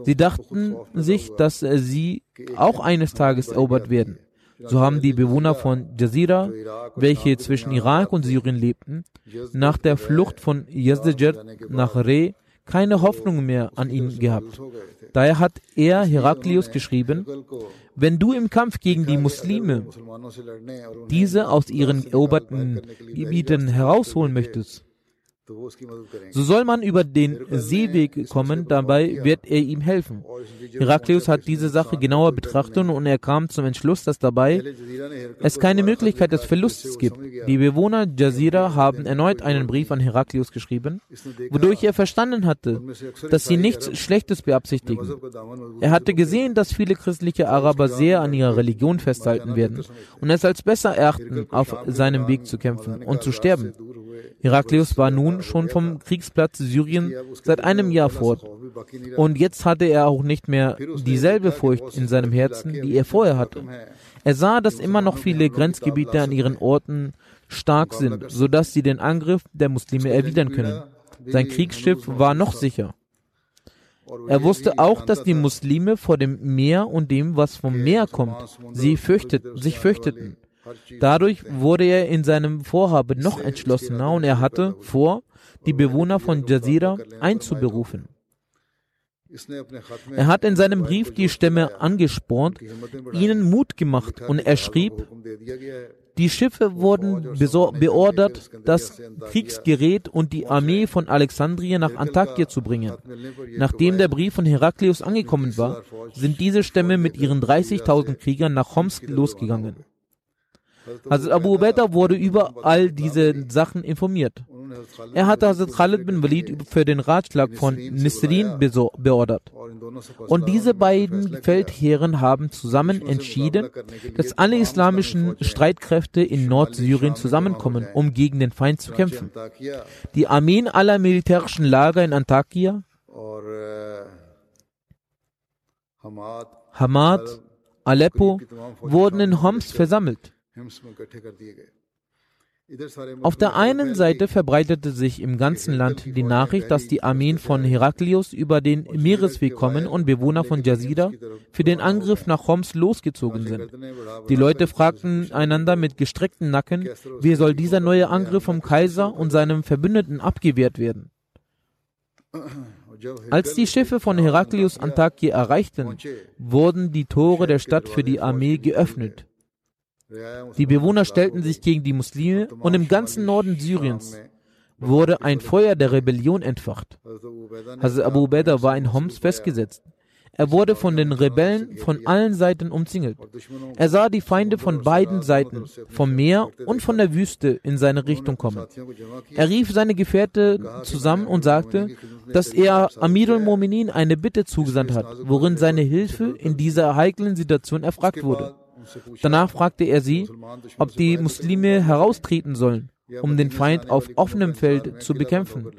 Sie dachten sich, dass sie auch eines Tages erobert werden. So haben die Bewohner von Jazira, welche zwischen Irak und Syrien lebten, nach der Flucht von Yazdijir nach Re keine Hoffnung mehr an ihn gehabt. Daher hat er Heraklius geschrieben, wenn du im Kampf gegen die Muslime diese aus ihren eroberten Gebieten herausholen möchtest, so soll man über den Seeweg kommen, dabei wird er ihm helfen. Herakleus hat diese Sache genauer betrachtet und er kam zum Entschluss, dass dabei es keine Möglichkeit des Verlustes gibt. Die Bewohner Jazira haben erneut einen Brief an Herakleus geschrieben, wodurch er verstanden hatte, dass sie nichts Schlechtes beabsichtigen. Er hatte gesehen, dass viele christliche Araber sehr an ihrer Religion festhalten werden und es als besser erachten, auf seinem Weg zu kämpfen und zu sterben. Herakleus war nun schon vom Kriegsplatz Syrien seit einem Jahr fort. Und jetzt hatte er auch nicht mehr dieselbe Furcht in seinem Herzen, die er vorher hatte. Er sah, dass immer noch viele Grenzgebiete an ihren Orten stark sind, sodass sie den Angriff der Muslime erwidern können. Sein Kriegsschiff war noch sicher. Er wusste auch, dass die Muslime vor dem Meer und dem, was vom Meer kommt, sie fürchtet, sich fürchteten. Dadurch wurde er in seinem Vorhaben noch entschlossener und er hatte vor, die Bewohner von Jazira einzuberufen. Er hat in seinem Brief die Stämme angespornt, ihnen Mut gemacht und er schrieb, die Schiffe wurden beordert, das Kriegsgerät und die Armee von Alexandrien nach Antakya zu bringen. Nachdem der Brief von Heraklius angekommen war, sind diese Stämme mit ihren 30.000 Kriegern nach Homs losgegangen. Hazrat Abu Ubaidah wurde über all diese Sachen informiert. Er hatte Hazrat Khalid bin Walid für den Ratschlag von Nisrin beordert. Und diese beiden Feldherren haben zusammen entschieden, dass alle islamischen Streitkräfte in Nordsyrien zusammenkommen, um gegen den Feind zu kämpfen. Die Armeen aller militärischen Lager in Antakya, Hamad, Aleppo wurden in Homs versammelt. Auf der einen Seite verbreitete sich im ganzen Land die Nachricht, dass die Armeen von Heraklius über den Meeresweg kommen und Bewohner von Jazida für den Angriff nach Homs losgezogen sind. Die Leute fragten einander mit gestreckten Nacken, wie soll dieser neue Angriff vom Kaiser und seinem Verbündeten abgewehrt werden? Als die Schiffe von Heraklius Antakya erreichten, wurden die Tore der Stadt für die Armee geöffnet. Die Bewohner stellten sich gegen die Muslime und im ganzen Norden Syriens wurde ein Feuer der Rebellion entfacht. Hazrat Abu Ubaidah war in Homs festgesetzt. Er wurde von den Rebellen von allen Seiten umzingelt. Er sah die Feinde von beiden Seiten, vom Meer und von der Wüste in seine Richtung kommen. Er rief seine Gefährte zusammen und sagte, dass er Amirul Mominin eine Bitte zugesandt hat, worin seine Hilfe in dieser heiklen Situation erfragt wurde. Danach fragte er sie, ob die Muslime heraustreten sollen um den Feind auf offenem Feld zu bekämpfen.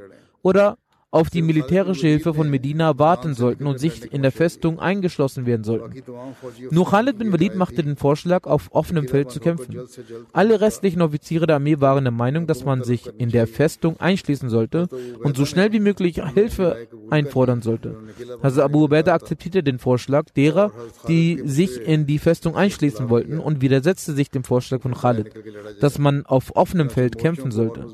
Oder auf die militärische Hilfe von Medina warten sollten und sich in der Festung eingeschlossen werden sollten. Nur Khalid bin Walid machte den Vorschlag, auf offenem Feld zu kämpfen. Alle restlichen Offiziere der Armee waren der Meinung, dass man sich in der Festung einschließen sollte und so schnell wie möglich Hilfe einfordern sollte. Also Abu Ubaidah akzeptierte den Vorschlag derer, die sich in die Festung einschließen wollten und widersetzte sich dem Vorschlag von Khalid, dass man auf offenem Feld kämpfen sollte.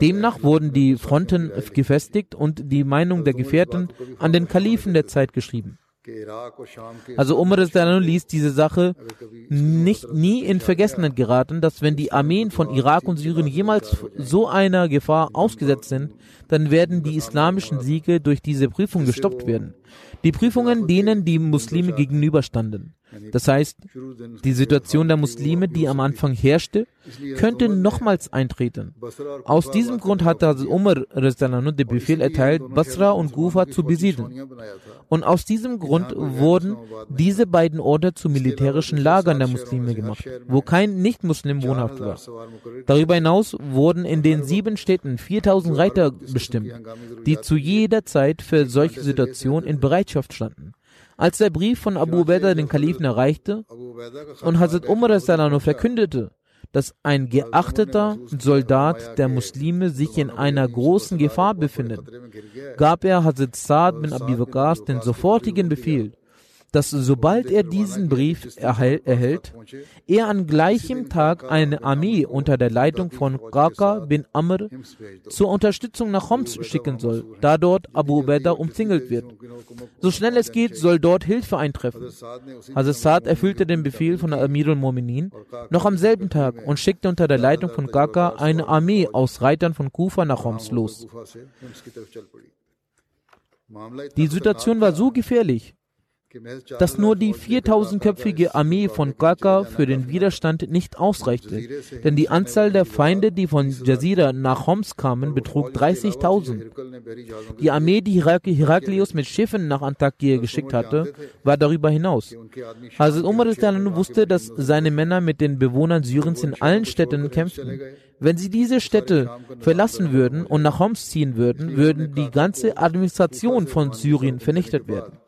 Demnach wurden die Fronten gefestigt und die Meinung der Gefährten an den Kalifen der Zeit geschrieben. Also Umar ließ diese Sache nicht nie in Vergessenheit geraten, dass wenn die Armeen von Irak und Syrien jemals so einer Gefahr ausgesetzt sind, dann werden die islamischen Siege durch diese Prüfung gestoppt werden. Die Prüfungen, denen die Muslime gegenüberstanden. Das heißt, die Situation der Muslime, die am Anfang herrschte, könnte nochmals eintreten. Aus diesem Grund hatte Hazrat Umar den Befehl erteilt, Basra und Gufa zu besiedeln. Und aus diesem Grund wurden diese beiden Orte zu militärischen Lagern der Muslime gemacht, wo kein Nicht-Muslim wohnhaft war. Darüber hinaus wurden in den sieben Städten 4000 Reiter bestimmt, die zu jeder Zeit für solche Situationen in Bereitschaft standen. Als der Brief von Abu Ubaidah den Kalifen erreichte und Hazrat Umar verkündete, dass ein geachteter Soldat der Muslime sich in einer großen Gefahr befindet, gab er Hazrat Saad bin Abi Waqas den sofortigen Befehl, dass sobald er diesen Brief erhält, er an gleichem Tag eine Armee unter der Leitung von Qaqa bin Amr zur Unterstützung nach Homs schicken soll, da dort Abu Ubaidah umzingelt wird. So schnell es geht, soll dort Hilfe eintreffen. Hazrat Saad erfüllte den Befehl von Amir al-Mu'minin noch am selben Tag und schickte unter der Leitung von Qaqa eine Armee aus Reitern von Kufa nach Homs los. Die Situation war so gefährlich, dass nur die 4000-köpfige Armee von Qaqa für den Widerstand nicht ausreichte, denn die Anzahl der Feinde, die von Jazira nach Homs kamen, betrug 30.000. Die Armee, die Heraklius mit Schiffen nach Antakya geschickt hatte, war darüber hinaus. Hazrat Umar wusste, dass seine Männer mit den Bewohnern Syriens in allen Städten kämpften. Wenn sie diese Städte verlassen würden und nach Homs ziehen würden, würden die ganze Administration von Syrien vernichtet werden.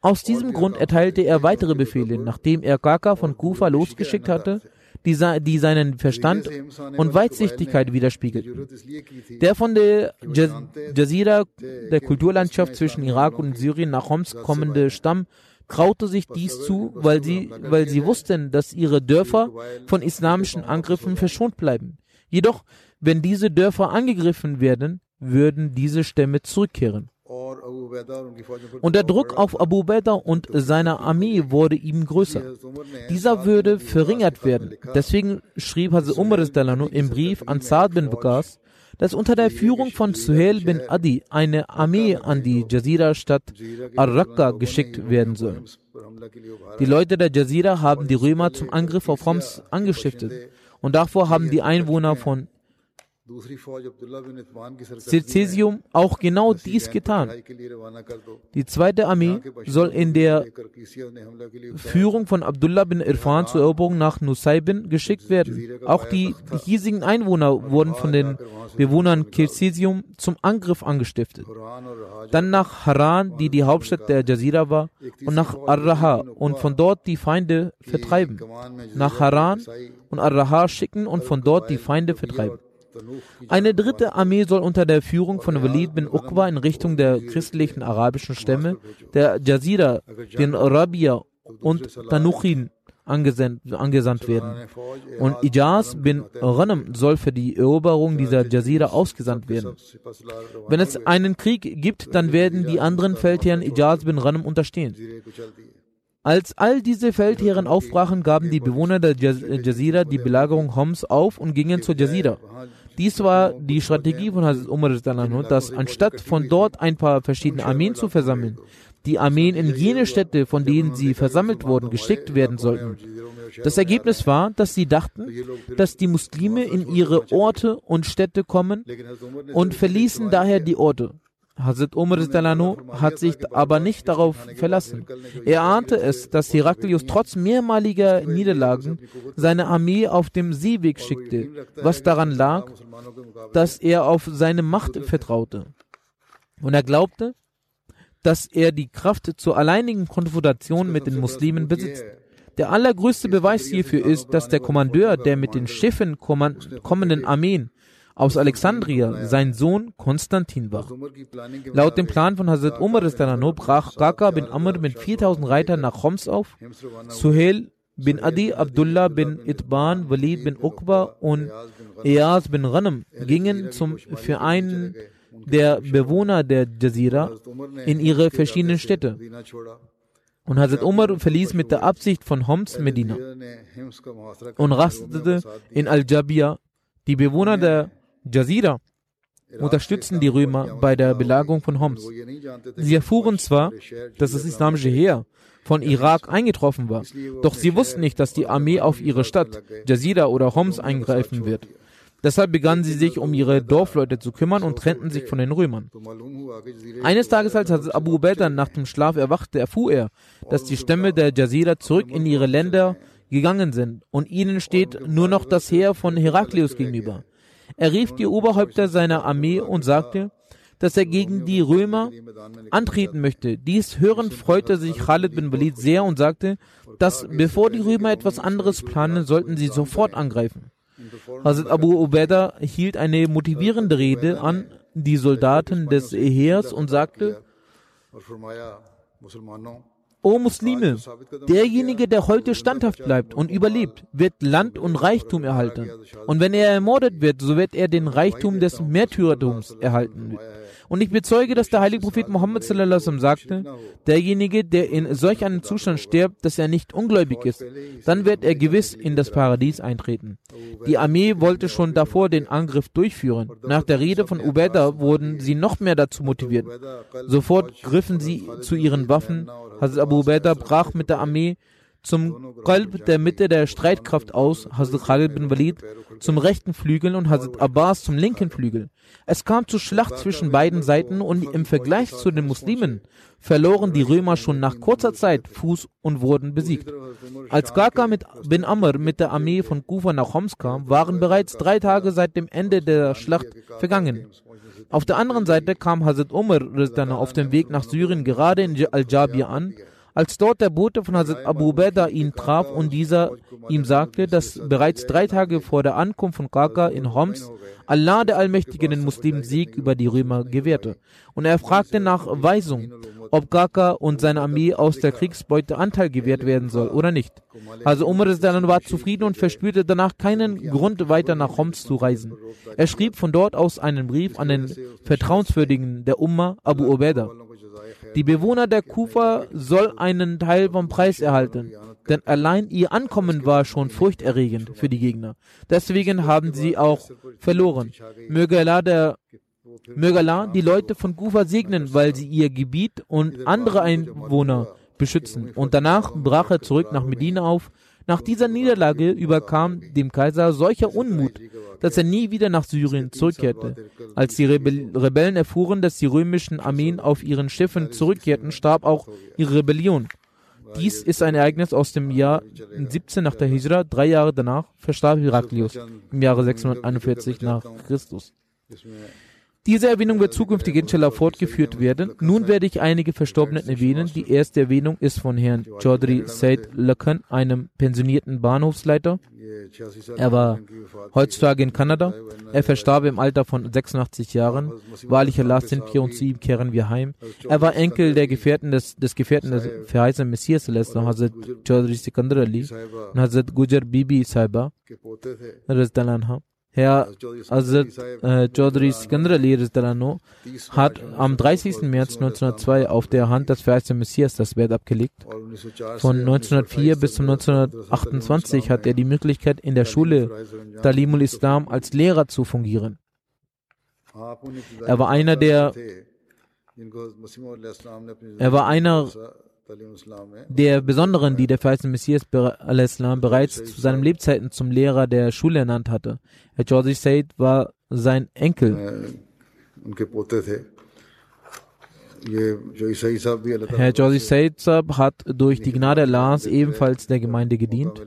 Aus diesem Grund erteilte er weitere Befehle, nachdem er Kaka von Kufa losgeschickt hatte, die, die seinen Verstand und Weitsichtigkeit widerspiegelten. Der von der Jazira, der Kulturlandschaft zwischen Irak und Syrien nach Homs kommende Stamm, traute sich dies zu, weil sie, weil sie wussten, dass ihre Dörfer von islamischen Angriffen verschont bleiben. Jedoch, wenn diese Dörfer angegriffen werden, würden diese Stämme zurückkehren. Und der Druck auf Abu Ubaidah und seine Armee wurde ihm größer. Dieser würde verringert werden. Deswegen schrieb Hazrat Umar im Brief an Saad bin Waqas, dass unter der Führung von Suhail bin Adi eine Armee an die Jazira-Stadt Ar-Raqqa geschickt werden soll. Die Leute der Jazira haben die Römer zum Angriff auf Homs angestiftet und davor haben die Einwohner von Cäsium auch genau dies getan. Die zweite Armee soll in der Führung von Abdullah bin Irfan zur Eroberung nach Nusaybin geschickt werden. Auch die hiesigen Einwohner wurden von den Bewohnern Cäsium zum Angriff angestiftet. Dann nach Haran, die die Hauptstadt der Jazira war, und nach Ar-Raha und von dort die Feinde vertreiben. Nach Haran und Ar-Raha schicken und von dort die Feinde vertreiben. Eine dritte Armee soll unter der Führung von Walid bin Uqba in Richtung der christlichen arabischen Stämme, der Jazira, den Rabia und Tanuchin angesandt werden. Und Ijaz bin Ghanam soll für die Eroberung dieser Jazira ausgesandt werden. Wenn es einen Krieg gibt, dann werden die anderen Feldherren Ijaz bin Ghanam unterstehen. Als all diese Feldherren aufbrachen, gaben die Bewohner der Jazira die Belagerung Homs auf und gingen zur Jazira. Dies war die Strategie von Hazrat Umar, dass anstatt von dort ein paar verschiedene Armeen zu versammeln, die Armeen in jene Städte, von denen sie versammelt wurden, geschickt werden sollten. Das Ergebnis war, dass sie dachten, dass die Muslime in ihre Orte und Städte kommen und verließen daher die Orte. Hazrat Umar hat sich aber nicht darauf verlassen. Er ahnte es, dass Heraklius trotz mehrmaliger Niederlagen seine Armee auf dem Seeweg schickte, was daran lag, dass er auf seine Macht vertraute. Und er glaubte, dass er die Kraft zur alleinigen Konfrontation mit den Muslimen besitzt. Der allergrößte Beweis hierfür ist, dass der Kommandeur der mit den Schiffen kommenden Armeen aus Alexandria sein Sohn Konstantin war. Laut dem Plan von Hazrat Umar brach Kaka bin Amr mit 4000 Reitern nach Homs auf. Suhail bin Adi, Abdullah bin Itban, Walid bin Uqba und Eaz bin Ghanam gingen zum, für einen der Bewohner der Jazira in ihre verschiedenen Städte. Und Hazrat Umar verließ mit der Absicht von Homs Medina und rastete in Al-Jabia. Die Bewohner der Jazira unterstützten die Römer bei der Belagerung von Homs. Sie erfuhren zwar, dass das islamische Heer von Irak eingetroffen war, doch sie wussten nicht, dass die Armee auf ihre Stadt, Jazira oder Homs, eingreifen wird. Deshalb begannen sie sich um ihre Dorfleute zu kümmern und trennten sich von den Römern. Eines Tages, als Abu Ubaidah nach dem Schlaf erwachte, erfuhr er, dass die Stämme der Jazira zurück in ihre Länder gegangen sind und ihnen steht nur noch das Heer von Heraklius gegenüber. Er rief die Oberhäupter seiner Armee und sagte, dass er gegen die Römer antreten möchte. Dies hörend freute sich Khalid bin Walid sehr und sagte, dass bevor die Römer etwas anderes planen, sollten sie sofort angreifen. Hazrat Abu Ubaidah hielt eine motivierende Rede an die Soldaten des Heers und sagte, O Muslime, derjenige, der heute standhaft bleibt und überlebt, wird Land und Reichtum erhalten. Und wenn er ermordet wird, so wird er den Reichtum des Märtyrertums erhalten. Und ich bezeuge, dass der heilige Prophet Muhammad sagte, derjenige, der in solch einem Zustand stirbt, dass er nicht ungläubig ist, dann wird er gewiss in das Paradies eintreten. Die Armee wollte schon davor den Angriff durchführen. Nach der Rede von Ubaidah wurden sie noch mehr dazu motiviert. Sofort griffen sie zu ihren Waffen. Hazrat Abu Ubaidah brach mit der Armee zum Qalb der Mitte der Streitkraft aus, Hazrat Khalid bin Walid zum rechten Flügel und Hazrat Abbas zum linken Flügel. Es kam zur Schlacht zwischen beiden Seiten und im Vergleich zu den Muslimen verloren die Römer schon nach kurzer Zeit Fuß und wurden besiegt. Als Gaka mit bin Amr mit der Armee von Kufa nach Homs kam, waren bereits drei Tage seit dem Ende der Schlacht vergangen. Auf der anderen Seite kam Hazrat Umar auf dem Weg nach Syrien gerade in Al-Jabir an als dort der Bote von Hazrat Abu Ubaidah ihn traf und dieser ihm sagte, dass bereits drei Tage vor der Ankunft von Kaka in Homs Allah der Allmächtige den Muslimen Sieg über die Römer gewährte. Und er fragte nach Weisung, ob Kaka und seine Armee aus der Kriegsbeute Anteil gewährt werden soll oder nicht. Also Umar war zufrieden und verspürte danach keinen Grund weiter nach Homs zu reisen. Er schrieb von dort aus einen Brief an den Vertrauenswürdigen der Umma Abu Ubaidah. Die Bewohner der Kufa soll einen Teil vom Preis erhalten, denn allein ihr Ankommen war schon furchterregend für die Gegner. Deswegen haben sie auch verloren. Möge Allah, der, möge Allah die Leute von Kufa segnen, weil sie ihr Gebiet und andere Einwohner beschützen. Und danach brach er zurück nach Medina auf. Nach dieser Niederlage überkam dem Kaiser solcher Unmut, dass er nie wieder nach Syrien zurückkehrte. Als die Rebell Rebellen erfuhren, dass die römischen Armeen auf ihren Schiffen zurückkehrten, starb auch ihre Rebellion. Dies ist ein Ereignis aus dem Jahr 17 nach der Hijra. Drei Jahre danach verstarb Heraklius im Jahre 641 nach Christus. Diese Erwähnung wird zukünftig inshallah fortgeführt werden. Nun werde ich einige Verstorbenen erwähnen. Die erste Erwähnung ist von Herrn Chaudhry Said Lakan, einem pensionierten Bahnhofsleiter. Er war heutzutage in Kanada. Er verstarb im Alter von 86 Jahren. Wahrlich Allah sind wir und zu ihm kehren wir heim. Er war Enkel der Gefährten des, des Gefährten des verheißenen Messias, Hazrat Chaudhry Sikandar Ali und Hazrat Gujar Bibi Saiba. Herr Azad äh, Chaudhry Sikandar Ali hat am 30. März 1902 auf der Hand des verheißenen Messias das Wert abgelegt. Von 1904 bis 1928 hat er die Möglichkeit, in der Schule Talimul Islam als Lehrer zu fungieren. Er war einer der er war einer der Besonderen, die der verheißene Messias bereits zu seinen Lebzeiten zum Lehrer der Schule ernannt hatte. Herr George Said war sein Enkel. Herr Josi Said Sab hat durch die Gnade Allahs ebenfalls der Gemeinde gedient.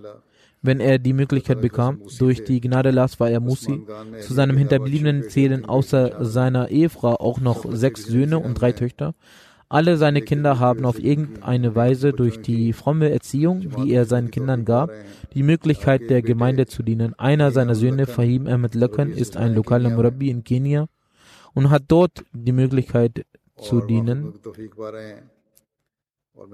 Wenn er die Möglichkeit bekam, durch die Gnade Allahs war er Musi. Zu seinem Hinterbliebenen zählen außer seiner Ehefrau auch noch sechs Söhne und drei Töchter. Alle seine Kinder haben auf irgendeine Weise durch die fromme Erziehung, die er seinen Kindern gab, die Möglichkeit der Gemeinde zu dienen. Einer seiner Söhne, Fahim Ahmed Lakan, ist ein lokaler Murabi in Kenia und hat dort die Möglichkeit zu dienen.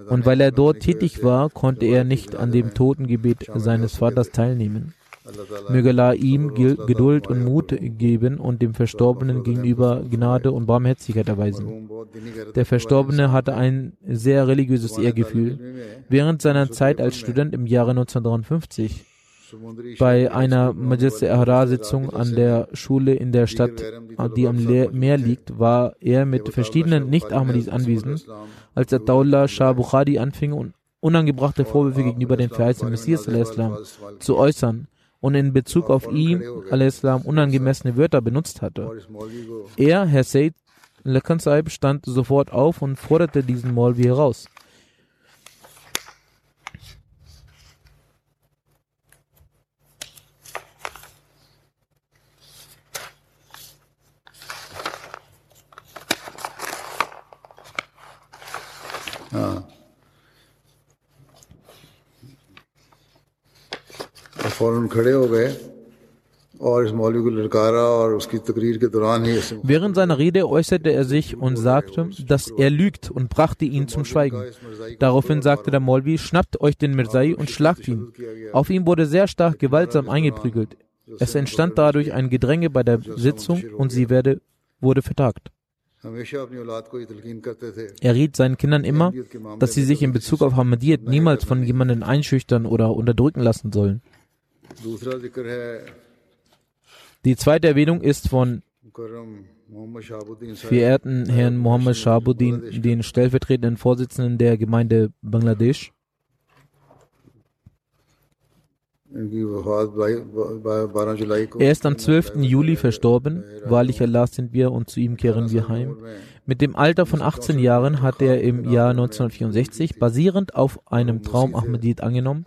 Und weil er dort tätig war, konnte er nicht an dem Totengebet seines Vaters teilnehmen. Möge Allah ihm Geduld und Mut geben und dem Verstorbenen gegenüber Gnade und Barmherzigkeit erweisen. Der Verstorbene hatte ein sehr religiöses Ehrgefühl. Während seiner Zeit als Student im Jahre 1953 bei einer Majlis Ahrar-Sitzung an der Schule in der Stadt, die am Meer liegt, war er mit verschiedenen Nicht-Ahmadis anwesend, als der Daullah Shah Bukhari anfing, unangebrachte Vorwürfe gegenüber dem verheißenen Messias zu äußern und in Bezug auf ihn al-Islam unangemessene Wörter benutzt hatte. Er, Herr Said Lakan Saib, stand sofort auf und forderte diesen Maulvi heraus. हाँ Während seiner Rede äußerte er sich und sagte, dass er lügt und brachte ihn zum Schweigen. Daraufhin sagte der Maulvi, schnappt euch den Mirzai und schlagt ihn. Auf ihn wurde sehr stark gewaltsam eingeprügelt. Es entstand dadurch ein Gedränge bei der Sitzung und sie werde, wurde vertagt. Er riet seinen Kindern immer, dass sie sich in Bezug auf Ahmadiyyat niemals von jemandem einschüchtern oder unterdrücken lassen sollen. Die zweite Erwähnung ist von verehrten Herrn Mohammed Shahabuddin, den stellvertretenden Vorsitzenden der Gemeinde Bangladesch. Er ist am 12. Juli verstorben. Wahrlich Allah sind wir und zu ihm kehren wir heim. Mit dem Alter von 18 Jahren hat er im Jahr 1964 basierend auf einem Traum Ahmedid angenommen.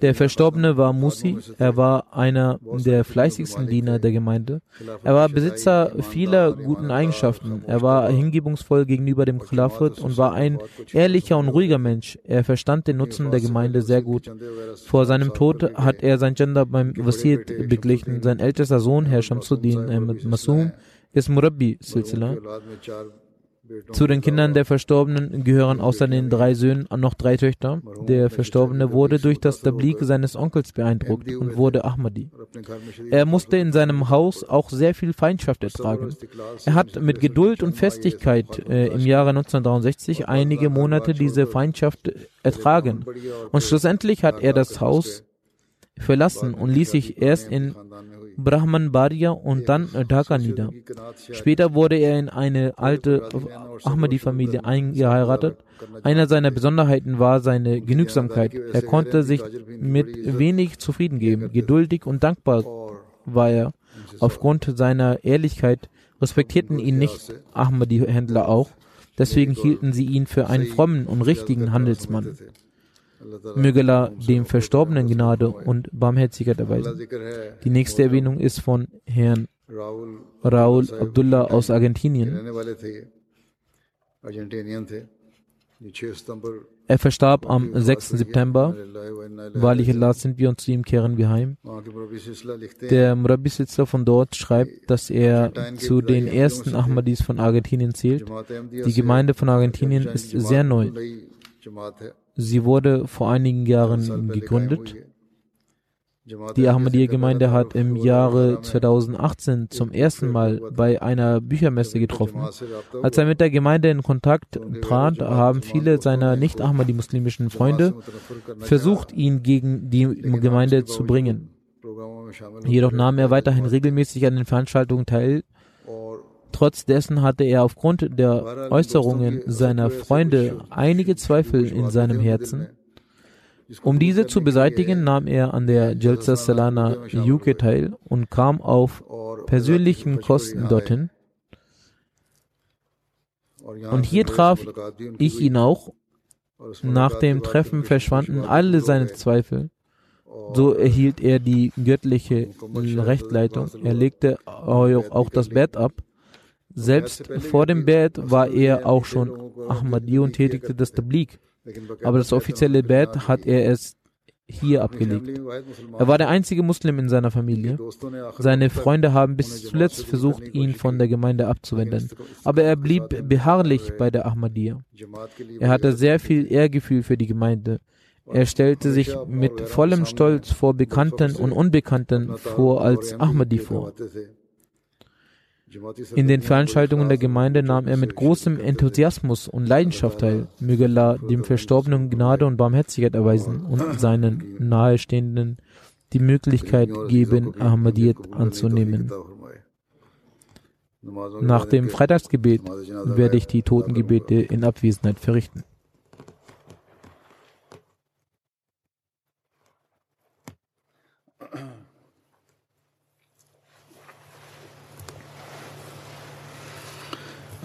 Der Verstorbene war Musi. Er war einer der fleißigsten Diener der Gemeinde. Er war Besitzer vieler guten Eigenschaften. Er war hingebungsvoll gegenüber dem Khilafat und war ein ehrlicher und ruhiger Mensch. Er verstand den Nutzen der Gemeinde sehr gut. Vor seinem Tod hat er sein Gender beim Wasiyat beglichen. Sein ältester Sohn, Herr Shamsuddin Ahmed Masum, ist Murabbi Silsila. Zu den Kindern der Verstorbenen gehören außer den drei Söhnen noch drei Töchter. Der Verstorbene wurde durch das Tablik seines Onkels beeindruckt und wurde Ahmadi. Er musste in seinem Haus auch sehr viel Feindschaft ertragen. Er hat mit Geduld und Festigkeit äh, im Jahre 1963 einige Monate diese Feindschaft ertragen. Und schlussendlich hat er das Haus verlassen und ließ sich erst in Brahman Baria und dann Dhaka nieder. Später wurde er in eine alte Ahmadi-Familie eingeheiratet. Einer seiner Besonderheiten war seine Genügsamkeit. Er konnte sich mit wenig zufrieden geben. Geduldig und dankbar war er. Aufgrund seiner Ehrlichkeit respektierten ihn nicht Ahmadi-Händler auch. Deswegen hielten sie ihn für einen frommen und richtigen Handelsmann. Möge Allah dem Verstorbenen Gnade und Barmherzigkeit erweisen. Die nächste Erwähnung ist von Herrn Raul Abdullah aus Argentinien. Er verstarb am 6. September. Wahrlich Allah sind wir und zu ihm kehren wir heim. Der Murabi-Sitzer von dort schreibt, dass er zu den ersten Ahmadis von Argentinien zählt. Die Gemeinde von Argentinien ist sehr neu. Sie wurde vor einigen Jahren gegründet. Die Ahmadiyya-Gemeinde hat im Jahre 2018 zum ersten Mal bei einer Büchermesse getroffen. Als er mit der Gemeinde in Kontakt trat, haben viele seiner nicht-Ahmadi-muslimischen Freunde versucht, ihn gegen die Gemeinde zu bringen. Jedoch nahm er weiterhin regelmäßig an den Veranstaltungen teil, Trotz dessen hatte er aufgrund der Äußerungen seiner Freunde einige Zweifel in seinem Herzen. Um diese zu beseitigen, nahm er an der Jalsa Salana UK teil und kam auf persönlichen Kosten dorthin. Und hier traf ich ihn auch. Nach dem Treffen verschwanden alle seine Zweifel. So erhielt er die göttliche Rechtleitung. Er legte auch das Bett ab. Selbst vor dem Bett war er auch schon Ahmadi und tätigte das Tablik. Aber das offizielle Bett hat er es hier abgelegt. Er war der einzige Muslim in seiner Familie. Seine Freunde haben bis zuletzt versucht, ihn von der Gemeinde abzuwenden. Aber er blieb beharrlich bei der Ahmadiyya. Er hatte sehr viel Ehrgefühl für die Gemeinde. Er stellte sich mit vollem Stolz vor Bekannten und Unbekannten vor als Ahmadi vor. In den Veranstaltungen der Gemeinde nahm er mit großem Enthusiasmus und Leidenschaft teil. Möge Allah dem Verstorbenen Gnade und Barmherzigkeit erweisen und seinen Nahestehenden die Möglichkeit geben, Ahmadiyyat anzunehmen. Nach dem Freitagsgebet werde ich die Totengebete in Abwesenheit verrichten.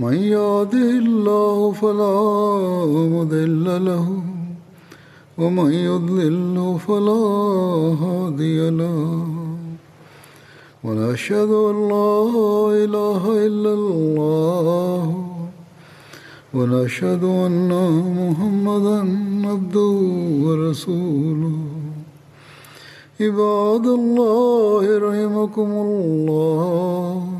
من يهده الله فلا مضل له ومن يضلل فلا هادي له. ونشهد أن لا إله إلا الله ونشهد أن محمدا عبده ورسوله. عباد الله رحمكم الله.